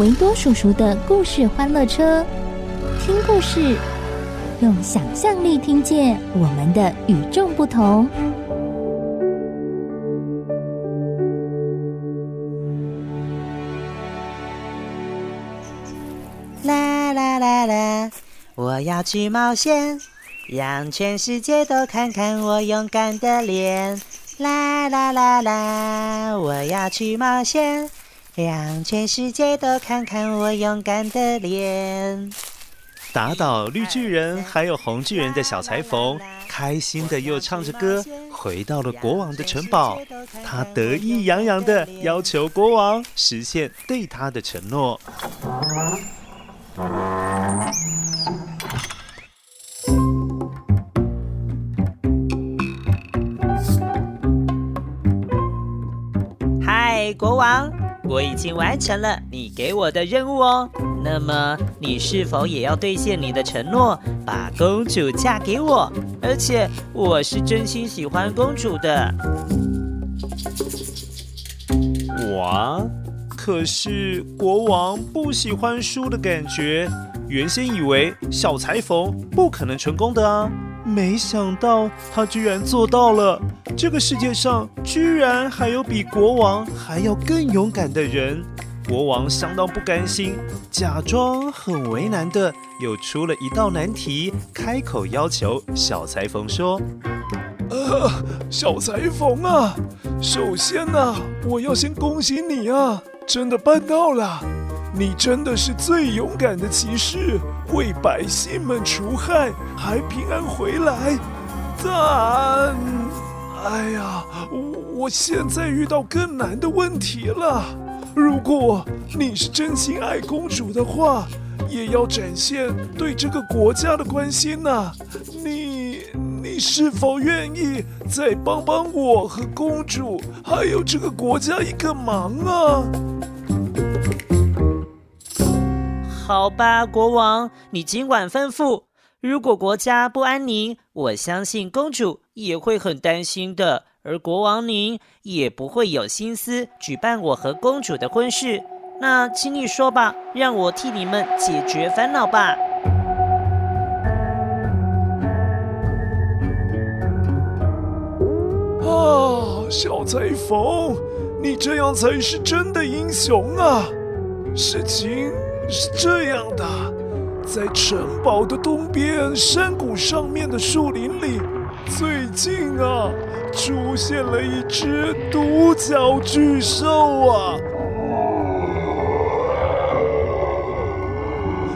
维多叔叔的故事欢乐车，听故事，用想象力听见我们的与众不同。啦啦啦啦，我要去冒险，让全世界都看看我勇敢的脸。啦啦啦啦！我要去冒险，让全世界都看看我勇敢的脸。打倒绿巨人还有红巨人的小裁缝，开心的又唱着歌，回到了国王的城堡。他得意洋洋的要求国王实现对他的承诺。嗨国王，我已经完成了你给我的任务哦。那么，你是否也要兑现你的承诺，把公主嫁给我？而且，我是真心喜欢公主的。我，可是国王不喜欢输的感觉。原先以为小裁缝不可能成功的啊。没想到他居然做到了！这个世界上居然还有比国王还要更勇敢的人！国王相当不甘心，假装很为难的又出了一道难题，开口要求小裁缝说：“呃，小裁缝啊，首先呢、我要先恭喜你啊，真的办到了！你真的是最勇敢的骑士。”为百姓们除害，还平安回来，但，哎呀，我现在遇到更难的问题了。如果你是真心爱公主的话，也要展现对这个国家的关心呐。你，你是否愿意再帮帮我和公主，还有这个国家一个忙啊？好吧，国王，你尽管吩咐。如果国家不安宁，我相信公主也会很担心的，而国王您也不会有心思举办我和公主的婚事。那请你说吧，让我替你们解决烦恼吧。啊，小裁缝，你这样才是真的英雄啊！事情。是这样的，在城堡的东边山谷上面的树林里，最近啊，出现了一只独角巨兽啊！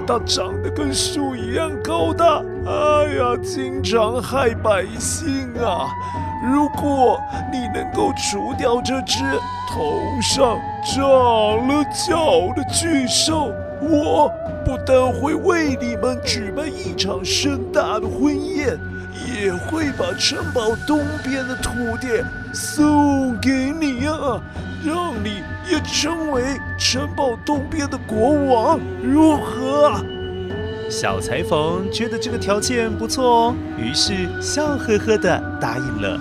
它长得跟树一样高大，哎呀，经常害百姓啊！如果你能够除掉这只头上长了角的巨兽，我不但会为你们举办一场盛大的婚宴，也会把城堡东边的土地送给你啊，让你也成为城堡东边的国王，如何？小裁缝觉得这个条件不错哦，于是笑呵呵地答应了。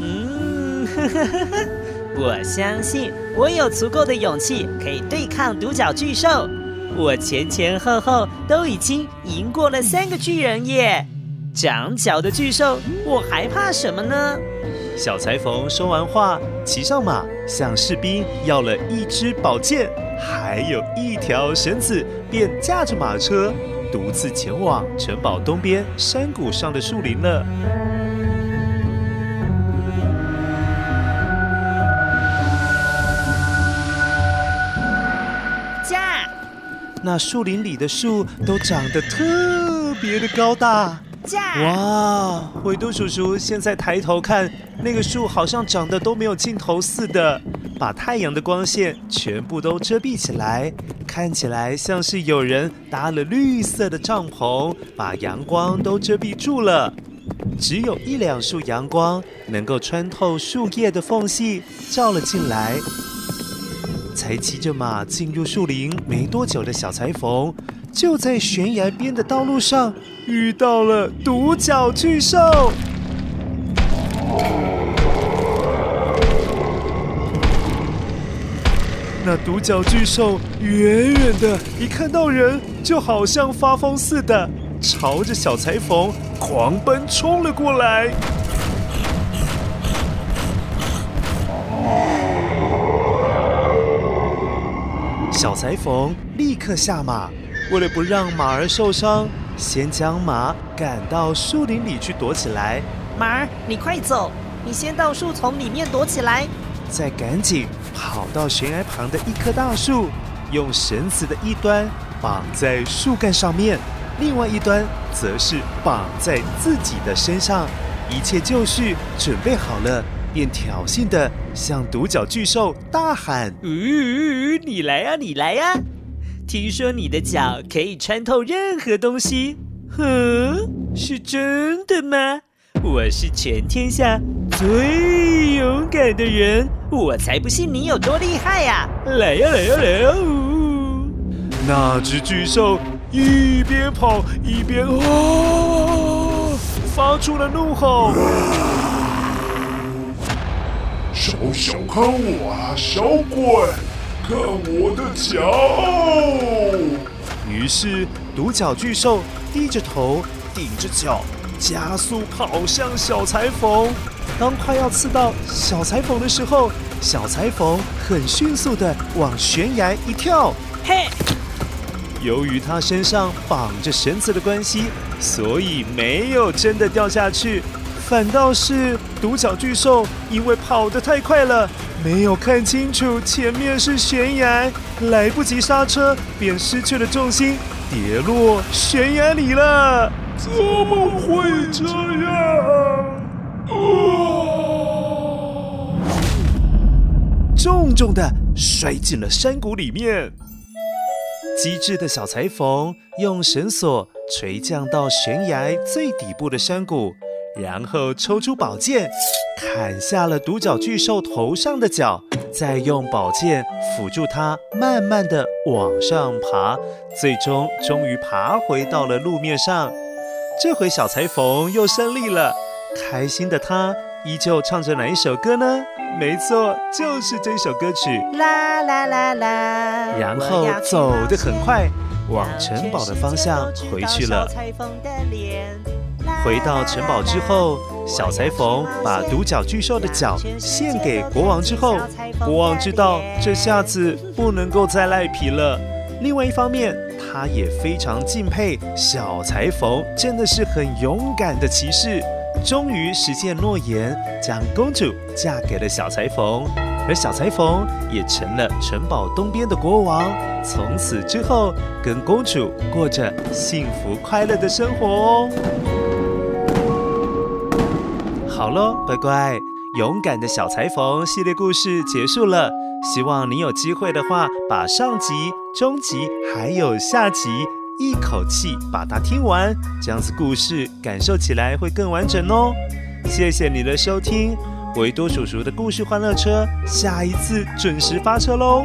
嗯，呵呵呵呵。我相信我有足够的勇气可以对抗独角巨兽。我前前后后都已经赢过了三个巨人耶！长角的巨兽，我还怕什么呢？小裁缝说完话，骑上马，向士兵要了一支宝剑，还有一条绳子，便驾着马车，独自前往城堡东边山谷上的树林了。那树林里的树都长得特别的高大。哇，维多叔叔现在抬头看，那个树好像长得都没有尽头似的，把太阳的光线全部都遮蔽起来，看起来像是有人搭了绿色的帐篷，把阳光都遮蔽住了。只有一两束阳光能够穿透树叶的缝隙，照了进来。才骑着马进入树林没多久的小裁缝。就在悬崖边的道路上遇到了独角巨兽。那独角巨兽远远的一看到人，就好像发疯似的，朝着小裁缝狂奔冲了过来。小裁缝立刻下马。为了不让马儿受伤，先将马赶到树林里去躲起来。马儿，你快走，你先到树丛里面躲起来。再赶紧跑到悬崖旁的一棵大树，用绳子的一端绑在树干上面，另外一端则是绑在自己的身上。一切就绪，准备好了，便挑衅地向独角巨兽大喊：“呜，你来呀，你来呀！”听说你的脚可以穿透任何东西，哼，是真的吗？我是全天下最勇敢的人，我才不信你有多厉害呀！来呀来呀来呀！那只巨兽一边跑一边哦，发出了怒吼：“少小看我啊，小鬼！”看我的脚！于是独角巨兽低着头，顶着脚，加速跑向小裁缝。当快要刺到小裁缝的时候，小裁缝很迅速的往悬崖一跳。嘿！由于他身上绑着绳子的关系，所以没有真的掉下去，反倒是独角巨兽因为跑得太快了。没有看清楚前面是悬崖，来不及刹车，便失去了重心，跌落悬崖里了。怎么会这样？哦！重重的摔进了山谷里面。机智的小裁缝用绳索垂降到悬崖最底部的山谷，然后抽出宝剑。砍下了独角巨兽头上的角，再用宝剑辅助它，慢慢的往上爬，最终终于爬回到了路面上。这回小裁缝又胜利了，开心的他依旧唱着哪一首歌呢？没错，就是这首歌曲。啦啦啦啦，然后走得很快，往城堡的方向回去了。回到城堡之后，小裁缝把独角巨兽的角献给国王之后，国王知道这下子不能够再赖皮了。另外一方面，他也非常敬佩小裁缝，真的是很勇敢的骑士。终于实现诺言，将公主嫁给了小裁缝，而小裁缝也成了城堡东边的国王。从此之后，跟公主过着幸福快乐的生活哦。好喽，乖乖，勇敢的小裁缝系列故事结束了。希望你有机会的话，把上集、中集还有下集一口气把它听完，这样子故事感受起来会更完整哦。谢谢你的收听，维多叔叔的故事欢乐车，下一次准时发车喽。